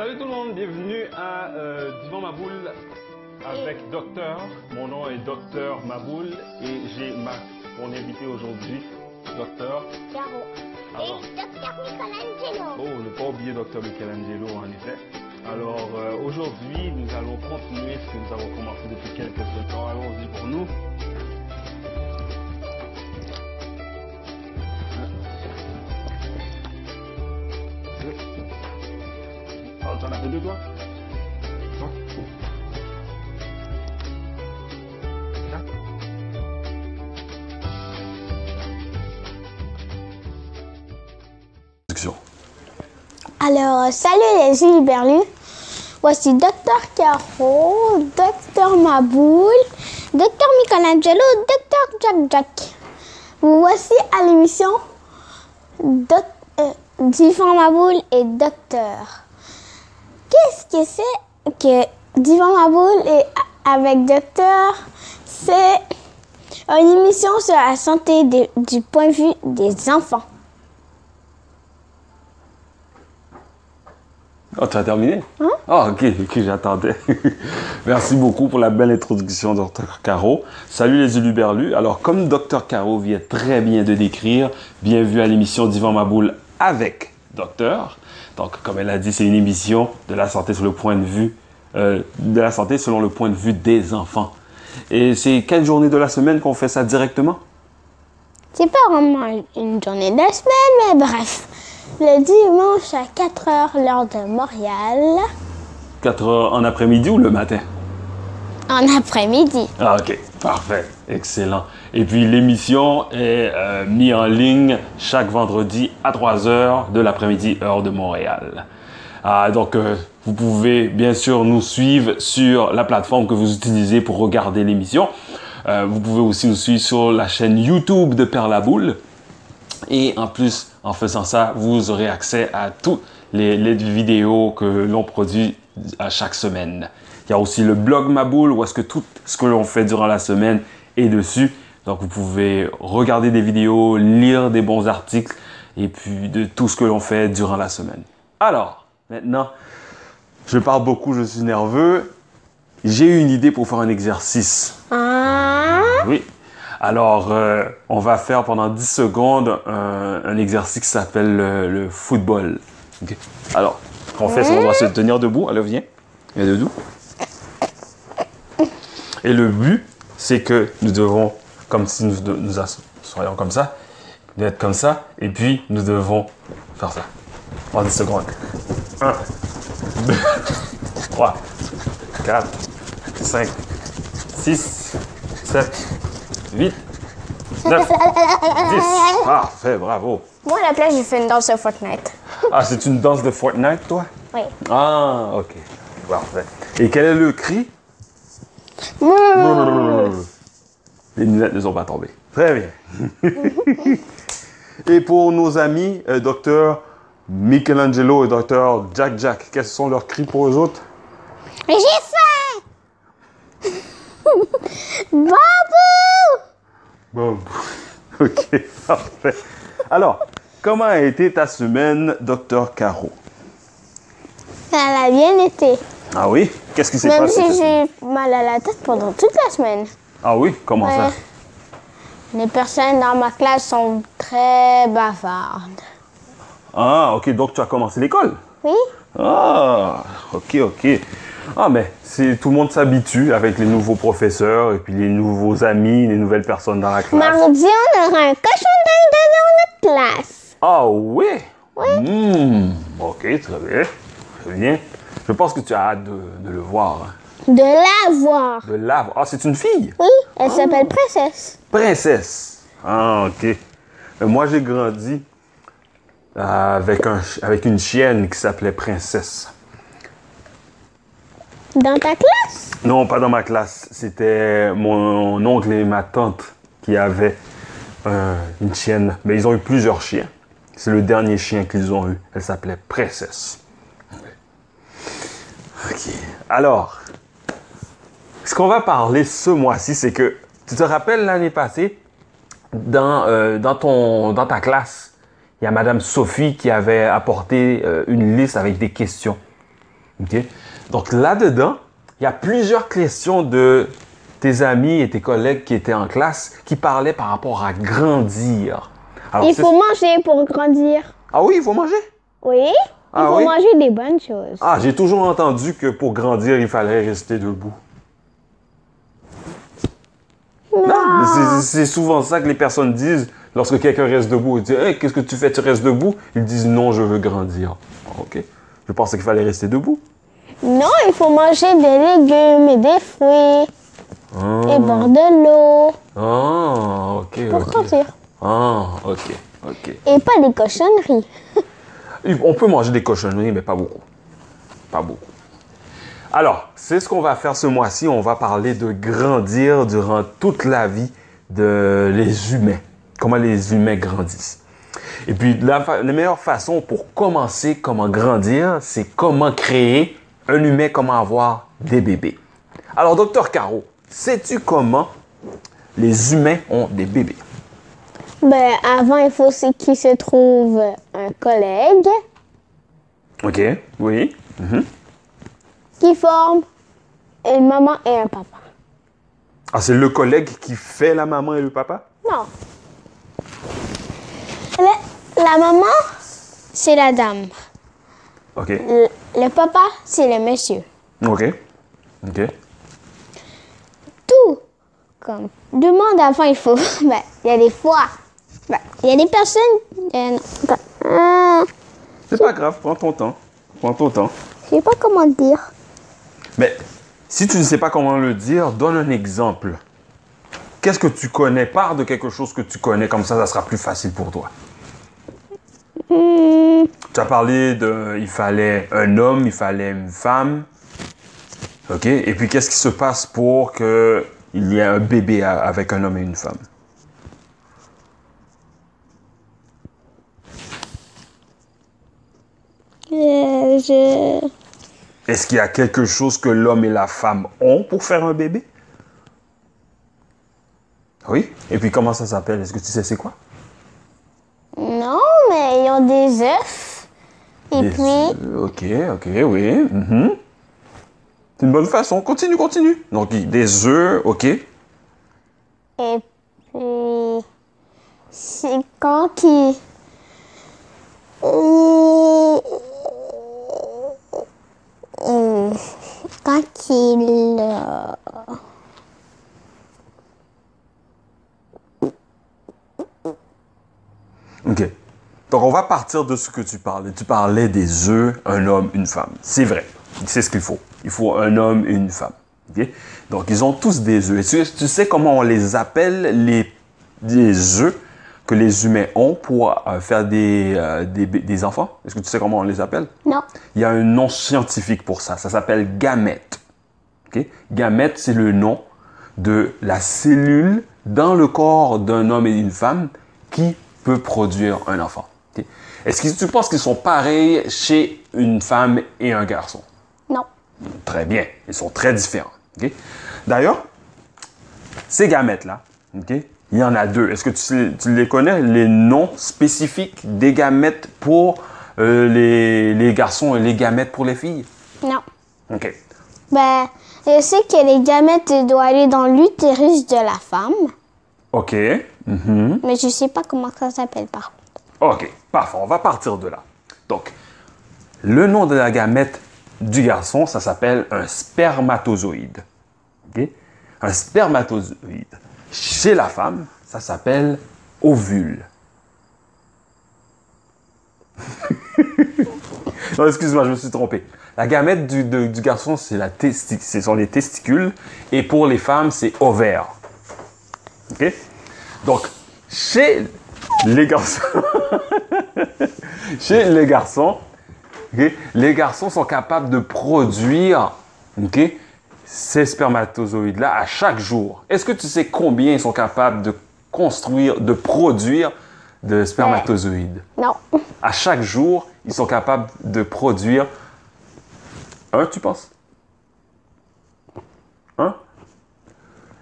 salut tout le monde, bienvenue à euh, Divan Maboul avec Docteur. Mon nom est Docteur Maboul et j'ai ma, mon invité aujourd'hui, Docteur. Caro. Alors. Et Docteur Michelangelo. Oh, ne pas oublier Docteur Michelangelo en effet. Alors euh, aujourd'hui, nous allons continuer ce que nous avons commencé depuis quelques temps. Allons-y pour nous. Là Alors, euh, salut les Gilberlus. Voici Docteur Caro, Docteur Maboul, Docteur Michelangelo, Docteur Jack Jack. Vous voici à l'émission Doc, euh, Divan Maboul et Docteur. Qu'est-ce que c'est que Divan Maboul et avec Docteur C'est une émission sur la santé du point de vue des enfants. Oh, tu as terminé Ah, ok, ok, j'attendais. Merci beaucoup pour la belle introduction, Dr. Caro. Salut les Uluberlus. Alors, comme Dr. Caro vient très bien de décrire, bienvenue à l'émission d'Ivan Maboul avec Docteur. Donc, comme elle a dit, c'est une émission de la santé sur le point de vue, euh, de la santé selon le point de vue des enfants. Et c'est quelle journée de la semaine qu'on fait ça directement? C'est pas vraiment une journée de la semaine, mais bref. Le dimanche à 4 heures, l'heure de Montréal, 4 heures en après-midi ou le matin? En après-midi. Ah, ok, parfait, excellent. Et puis l'émission est euh, mise en ligne chaque vendredi à 3 heures de l'après-midi, heure de Montréal. Ah, donc, euh, vous pouvez bien sûr nous suivre sur la plateforme que vous utilisez pour regarder l'émission. Euh, vous pouvez aussi nous suivre sur la chaîne YouTube de Père la Boule. Et en plus, en faisant ça, vous aurez accès à toutes les, les vidéos que l'on produit à chaque semaine. Il y a aussi le blog Maboule où est-ce que tout ce que l'on fait durant la semaine est dessus. Donc vous pouvez regarder des vidéos, lire des bons articles et puis de tout ce que l'on fait durant la semaine. Alors, maintenant, je parle beaucoup, je suis nerveux. J'ai eu une idée pour faire un exercice. Ah, Oui. Alors, euh, on va faire pendant 10 secondes un, un exercice qui s'appelle le, le football. Ok. Alors, qu'on fait, c'est qu'on doit se tenir debout. Allez, viens. Viens debout. Et le but, c'est que nous devons, comme si nous, nous soyons comme ça, d'être comme ça, et puis nous devons faire ça. En 10 secondes. 1, 2, 3, 4, 5, 6, 7, 8, 9, 10. Parfait, bravo. moi à la place, j'ai fait une danse de Fortnite. Ah, c'est une danse de Fortnite, toi? Oui. Ah, ok. Parfait. Et quel est le cri? Les lunettes ne sont pas tombées. Très bien. et pour nos amis, euh, docteur Michelangelo et docteur Jack Jack, quels sont leurs cris pour eux autres? J'ai faim Babou Bon. ok, parfait. Alors, comment a été ta semaine, docteur Caro? Elle a bien été. Ah oui? Qu'est-ce qui s'est Même passé? si j'ai mal à la tête pendant toute la semaine. Ah oui? Comment ça? Les personnes dans ma classe sont très bavardes. Ah, ok, donc tu as commencé l'école? Oui Ah, ok, ok. Ah, mais c'est tout le monde s'habitue avec les nouveaux professeurs et puis les nouveaux amis, les nouvelles personnes dans la classe. Mardi, on aura un cochon d'Inde dans notre classe. Ah oui? Hmm, ok, très bien. Très bien. Je pense que tu as hâte de, de le voir. hein. De la voir. De la voir. Ah, c'est une fille? Oui, elle s'appelle Princesse. Princesse. Ah, ok. Euh, Moi, j'ai grandi euh, avec, un, ch- avec une chienne qui s'appelait Princesse. Dans ta classe? Non, pas dans ma classe. C'était mon oncle et ma tante qui avaient euh, une chienne. Mais ils ont eu plusieurs chiens. C'est le dernier chien qu'ils ont eu. Elle s'appelait Princesse. Ok. Alors, ce qu'on va parler ce mois-ci, c'est que tu te rappelles l'année passée, dans, euh, dans, ton, dans ta classe, il y a Madame Sophie qui avait apporté euh, une liste avec des questions. Donc là-dedans, il y a plusieurs questions de tes amis et tes collègues qui étaient en classe qui parlaient par rapport à grandir. Alors, Il faut manger pour grandir. Ah oui, il faut manger? Oui. Il Ah faut oui? manger des bonnes choses. Ah, j'ai toujours entendu que pour grandir, il fallait rester debout. C'est- souvent ça que les personnes disent lorsque quelqu'un reste debout. Ils disent Hey, Qu'est-ce que tu fais? Tu restes debout? Ils disent Non, je veux grandir. Ok. Je pensais qu'il fallait rester debout. Non, il faut manger des légumes et des fruits Ah, et boire de l'eau ah ok. pour grandir. Ah, ok. Ok. Et pas des cochonneries. On peut manger des cochonneries, mais pas beaucoup. Pas beaucoup. Alors, c'est ce qu'on va faire ce mois-ci. On va parler de grandir durant toute la vie de les humains. Comment les humains grandissent. Et puis, la, meilleure façon pour commencer comment grandir, c'est comment créer un humain, comment avoir des bébés. Alors, docteur Caro, sais-tu comment les humains ont des bébés? Ben, avant, il faut aussi qu'il se trouve un collègue OK. Oui. Qui forme une maman et un papa. Ah, c'est le collègue qui fait la maman et le papa? Non. La, la maman, c'est la dame. OK. Le, le papa, c'est le monsieur. OK. OK. Tout. Comme demande avant, il faut. Ben, il y a des fois. Ben, il y a des personnes. euh, C'est pas grave, prends ton temps. Prends ton temps. je sais pas comment dire. Mais si tu ne sais pas comment le dire, donne un exemple. Qu'est-ce que tu connais? Parle de quelque chose que tu connais, comme ça, ça sera plus facile pour toi. Tu as parlé de. Il fallait un homme, il fallait une femme. OK? Et puis, qu'est-ce qui se passe pour qu'il y ait un bébé avec un homme et une femme? euh, je. Est-ce qu'il y a quelque chose que l'homme et la femme ont pour faire un bébé? Oui. Et puis comment ça s'appelle? Est-ce que tu sais c'est quoi? Non, mais ils ont des œufs. Et Des puis. Ok, ok, oui. mhm. C'est une bonne façon. Continue, continue. Donc des œufs, ok. et puis, c'est quand qui. Euh, Ok. Donc on va partir de ce que tu parlais. Tu parlais des œufs, un homme, une femme. C'est vrai. C'est ce qu'il faut. Il faut un homme et une femme. Donc ils ont tous des œufs. Tu sais comment on les appelle les, les œufs? Que les humains ont pour euh, faire des, euh, des, enfants? Est-ce que tu sais comment on les appelle? Non. Il y a un nom scientifique pour ça. Ça s'appelle gamète. Ok? Gamète, c'est le nom de la cellule dans le corps d'un homme et d'une femme qui peut produire un enfant. Ok? Est-ce que tu penses qu'ils sont pareils chez une femme et un garçon? Non. Très bien. Ils sont très différents. ok? D'ailleurs, ces gamètes-là, il y en a deux. Est-ce que tu, les connais, les noms spécifiques des gamètes pour euh, les, les garçons et les gamètes pour les filles? Non. OK. Ben, je sais que les gamètes doivent aller dans l'utérus de la femme, OK. Mhm. mais je sais pas comment ça s'appelle par contre. OK. Parfait. On va partir de là. Donc, le nom de la gamète du garçon, ça s'appelle un spermatozoïde. OK? Un spermatozoïde. Chez la femme, ça s'appelle ovule. non, excuse-moi, je me suis trompé. La gamète du, garçon, c'est la ce sont les testicules. Et pour les femmes, c'est ovaire. OK? Donc, chez les garçons, chez les garçons, ok, les garçons sont capables de produire ok, ces spermatozoïdes-là à chaque jour. Est-ce que tu sais combien ils sont capables de construire, de produire de spermatozoïdes? Non. À chaque jour, ils sont capables de produire un, tu penses? Un?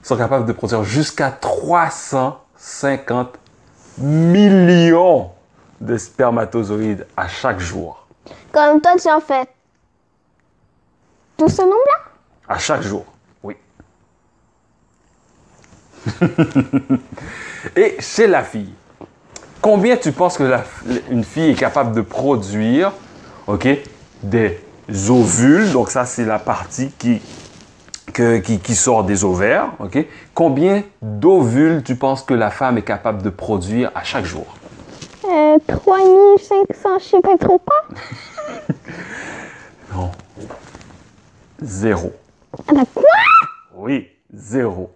Ils sont capables de produire jusqu'à 350 millions de spermatozoïdes à chaque jour. Comme toi, tu en fais tout ce nombre-là? À chaque jour, oui. Et chez la fille, combien tu penses que la- une fille est capable de produire, ok, des ovules? Donc ça, c'est la partie qui, que- qui, qui sort des ovaires, ok? Combien d'ovules tu penses que la femme est capable de produire à chaque jour? Euh, 3500, je sais pas trop quoi. Non. Zéro. Ah bah quoi? Oui, zéro.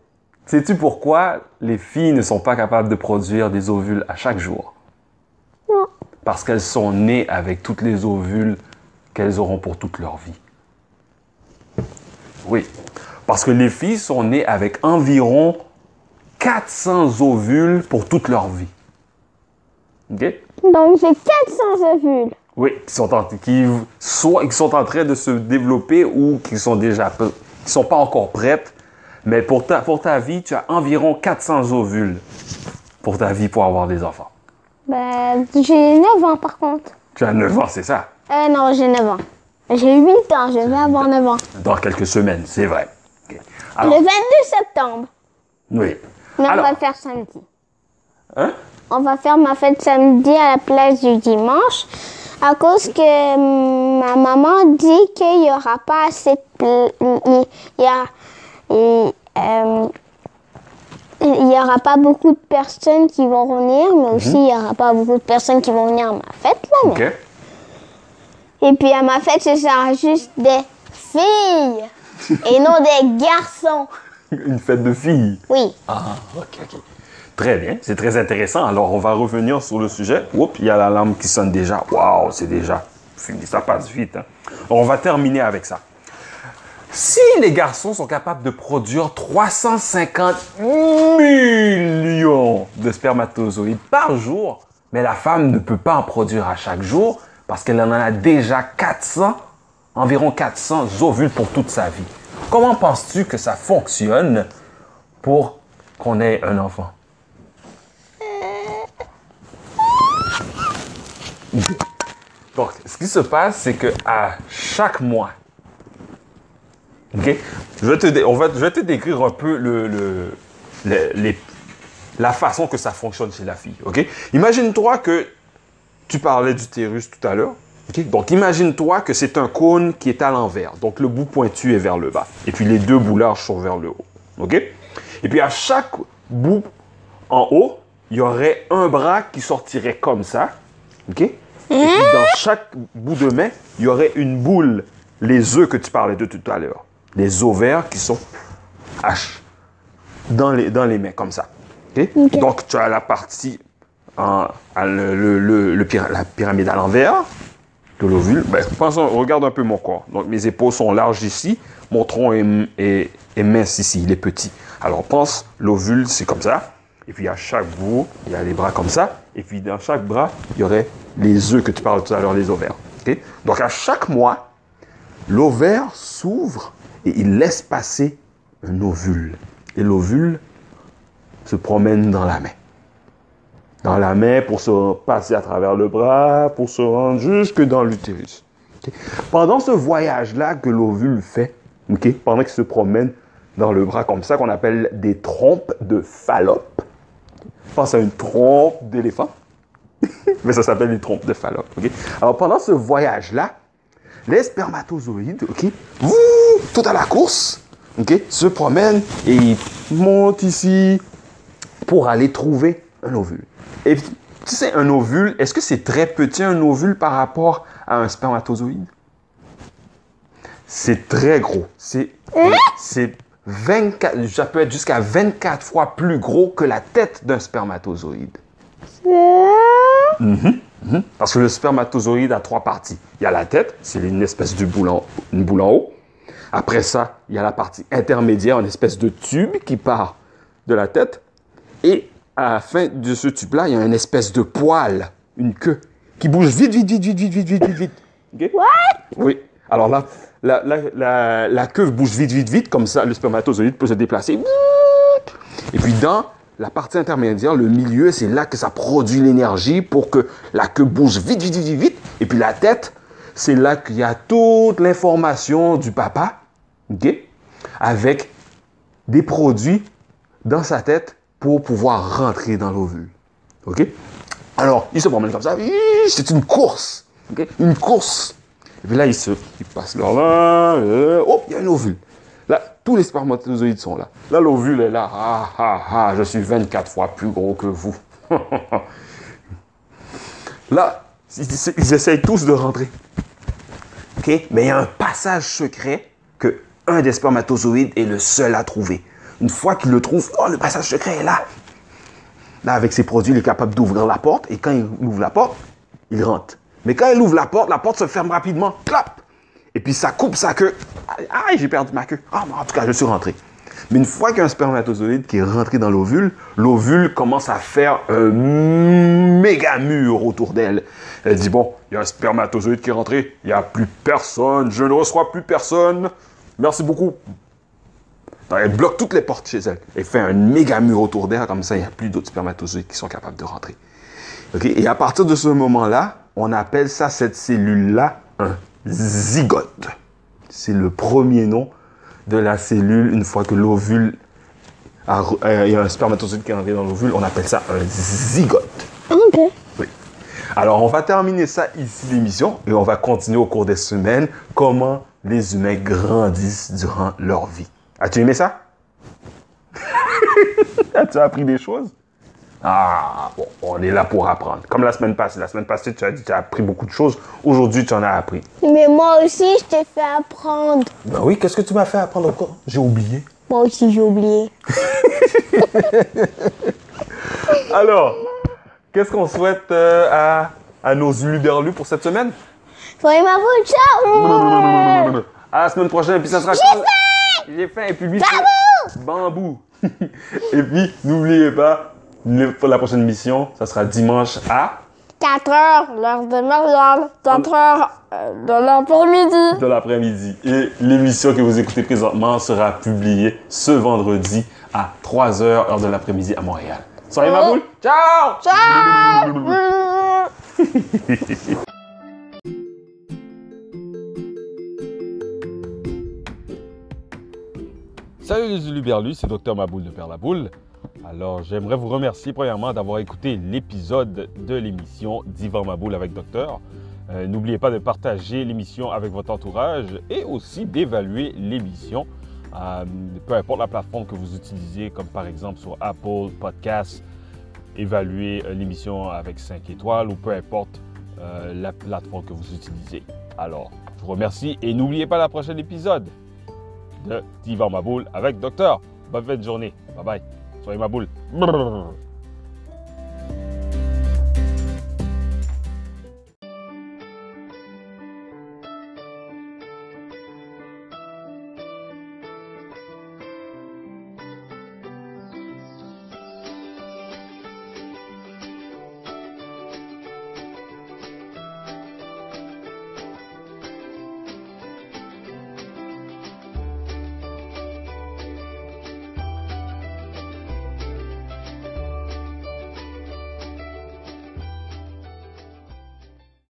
Sais-tu pourquoi les filles ne sont pas capables de produire des ovules à chaque jour? Non. Parce qu'elles sont nées avec toutes les ovules qu'elles auront pour toute leur vie. Oui. Parce que les filles sont nées avec environ 400 ovules pour toute leur vie. OK? Donc j'ai 400 ovules. Oui, qui sont en, qui, soit, qui sont en train de se développer ou qui sont déjà peu- qui sont pas encore prêtes. Mais pour ta, pour ta vie, tu as environ 400 ovules pour ta vie pour avoir des enfants. Bah, j'ai 9 ans par contre. Tu as 9 ans, c'est ça? Euh, non, j'ai 9 ans. J'ai 8 ans, je vais avoir 9 ans. Dans quelques semaines, c'est vrai. Le Alors, 22 septembre. oui. Mais Alors- on va faire samedi. Hein? On va faire ma fête samedi à la place du dimanche. À cause que hum, ma maman dit qu'il n'y aura pas assez de il, il y a, il, euh, il y aura pas beaucoup de personnes qui vont venir, mais aussi il n'y aura pas beaucoup de personnes qui vont venir à ma fête. Là, mais- OK. Et puis à ma fête, ce sera juste des filles et non des garçons. Une fête de filles. Oui. Ah, ok, ok. Très bien, c'est très intéressant. Alors, on va revenir sur le sujet. Oups, il y a l'alarme qui sonne déjà. Waouh, c'est déjà fini, ça passe vite. hein. On va terminer avec ça. Si les garçons sont capables de produire 350 millions de spermatozoïdes par jour, mais la femme ne peut pas en produire à chaque jour parce qu'elle en a déjà 400, environ 400 ovules pour toute sa vie. Comment penses-tu que ça fonctionne pour qu'on ait un enfant? Donc, ce qui se passe, c'est que à chaque mois, ok, je vais te, décrire un peu la façon que ça fonctionne chez la fille. ok? Imagine-toi que tu parlais d'utérus tout à l'heure. Donc, imagine-toi que c'est un cône qui est à l'envers. Donc, le bout pointu est vers le bas. Et puis, les deux bouts larges sont vers le haut. ok? Et puis, à chaque bout en haut, il y aurait un bras qui sortirait comme ça. OK? Et puis, dans chaque bout de main, il y aurait une boule. Les œufs que tu parlais de tout à l'heure. Les ovaires qui sont H dans les, dans les mains, comme ça. OK? Ok. Donc, tu as la partie, en, à le, le- le- le pyra- la pyramide à l'envers de l'ovule. Ben, regarde un peu mon corps. Donc, mes épaules sont larges ici. Mon tronc est, est- est mince ici. Il est petit. Alors, pense, l'ovule, c'est comme ça. Et puis, à chaque bout, il y a les bras comme ça. Et puis, dans chaque bras, il y aurait les œufs que tu parles tout à l'heure, les ovaires. Donc, à chaque mois, l'ovaire s'ouvre et il laisse passer un ovule. Et l'ovule se promène dans la main. Dans la main pour se passer à travers le bras, pour se rendre jusque dans l'utérus. Pendant ce voyage-là que l'ovule fait, pendant qu'il se promène dans le bras comme ça, qu'on appelle des trompes de Fallope. Pense à une trompe d'éléphant. Mais ça s'appelle une trompe de Fallope. Alors pendant ce voyage-là, les spermatozoïdes, OK, tout à la course, OK, se promènent et ils montent ici pour aller trouver un ovule. Et tu sais, un ovule, est-ce que c'est très petit un ovule par rapport à un spermatozoïde? C'est très gros. C'est c'est 24, ça peut être jusqu'à 24 fois plus gros que la tête d'un spermatozoïde. Mm. Parce que le spermatozoïde a trois parties. Il y a la tête, c'est une espèce de boule en, une boule haut. Après ça, il y a la partie intermédiaire, une espèce de tube qui part de la tête. Et à la fin de ce tube-là, il y a une espèce de poil, une queue, qui bouge vite, vite, vite, vite, vite, vite, vite, vite. Okay? What? Oui. Alors là, la, la, la, bouge vite, vite, vite, comme ça, le spermatozoïde peut se déplacer. Et puis dans la partie intermédiaire, le milieu, c'est là que ça produit l'énergie pour que la queue bouge vite, vite, vite, vite. Et puis la tête, c'est là qu'il y a toute l'information du papa, ok, avec des produits dans sa tête pour pouvoir rentrer dans l'ovule. OK? Alors, il se promène comme ça. C'est une course. OK? Une course. Et puis là, il, se, il passe leur là. euh, oh, il y a un ovule. Là, tous les spermatozoïdes sont là. Là, l'ovule est là. Ah, ah, ah, je suis 24 fois plus gros que vous. là, ils, ils essayent tous de rentrer. Mais il y a un passage secret que un des spermatozoïdes est le seul à trouver. Une fois qu'il le trouve, oh, le passage secret est là. Là, avec ses produits, il est capable d'ouvrir la porte. Et quand il ouvre la porte, il rentre. Mais quand il ouvre la porte, la porte se ferme rapidement. Clap! Et puis ça coupe sa queue. Ah, j'ai perdu ma queue. Ah, en tout cas, je suis rentré. Mais une fois qu'il y a un spermatozoïde qui est rentré dans l'ovule, l'ovule commence à faire un méga mur autour d'elle. Elle dit, bon, il y a un spermatozoïde qui est rentré, il n'y a plus personne, je ne reçois plus personne. Merci beaucoup. Elle bloque toutes les portes chez elle. Elle fait un méga mur autour d'elle, comme ça, il n'y a plus d'autres spermatozoïdes qui sont capables de rentrer. OK? Et à partir de ce moment-là, on appelle ça, cette cellule-là, un zygote. C'est le premier nom de la cellule une fois que l'ovule, a- euh, il y a un spermatozoïde qui est rentré dans l'ovule, on appelle ça un zygote. OK. Oui. Alors, on va terminer ça ici, l'émission, et on va continuer au cours des semaines comment les humains grandissent durant leur vie. As-tu aimé ça? As-tu appris des choses? Ah, bon, on est là pour apprendre. Comme la semaine passée. La semaine passée, tu as dit que tu as appris beaucoup de choses. Aujourd'hui, tu en as appris. Mais moi aussi, je t'ai fait apprendre. Ben oui, qu'est-ce que tu m'as fait apprendre encore? J'ai oublié. Moi aussi, j'ai oublié. Alors, qu'est-ce qu'on souhaite euh, à, à nos uluberlus pour cette semaine? Soyez ma ciao! À la semaine prochaine, puis ça sera. J'ai faim! J'ai faim, et puis c'est- Bambou! et puis, n'oubliez pas, le- la prochaine mission, ça sera dimanche à 4 heures, l'heure de Marianne. 4 heures euh, de l'après-midi. de l'après-midi. Et l'émission que vous écoutez présentement sera publiée ce vendredi à 3h, heure de l'après-midi à Montréal. Soyez ma boule! Ciao! Ciao! Salut les Uluberlus, c'est Docteur Maboule de Père la Boule. Alors, j'aimerais vous remercier premièrement d'avoir écouté l'épisode de l'émission Divan Maboule avec Docteur. Euh, N'oubliez pas de partager l'émission avec votre entourage et aussi d'évaluer l'émission, euh, peu importe la plateforme que vous utilisez, comme par exemple sur Apple Podcasts, évaluer euh, l'émission avec 5 étoiles ou peu importe la plateforme que vous utilisez. Alors, je vous remercie et n'oubliez pas la prochaine épisode de Divan Maboule avec Docteur. Bonne fin de journée. Bye bye. Soyez ma boule. Brrr.